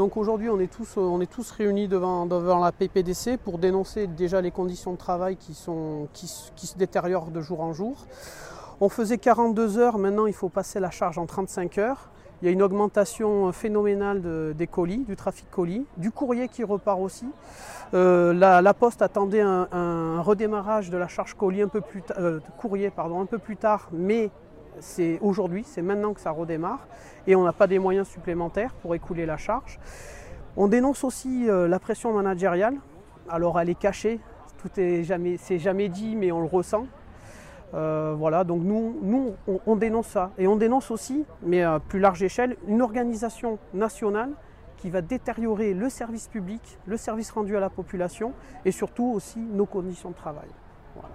Donc aujourd'hui, on, est tous, on est tous réunis devant, devant la PPDC pour dénoncer déjà les conditions de travail qui, se détériorent de jour en jour. On faisait 42 heures, maintenant il faut passer la charge en 35 heures. Il y a une augmentation phénoménale de- des colis, du trafic colis, du courrier qui repart aussi. Euh, la, Poste attendait un, redémarrage de la charge colis un peu plus euh, courrier pardon, un peu plus tard, mais c'est aujourd'hui, c'est maintenant que ça redémarre et on n'a pas des moyens supplémentaires pour écouler la charge. On dénonce aussi euh, la pression managériale. Alors elle est cachée, tout est jamais, c'est jamais dit, mais on le ressent. Euh, voilà, donc nous, nous on, on dénonce ça. Et on dénonce aussi, mais à plus large échelle, une organisation nationale qui va détériorer le service public, le service rendu à la population et surtout aussi nos conditions de travail. Voilà.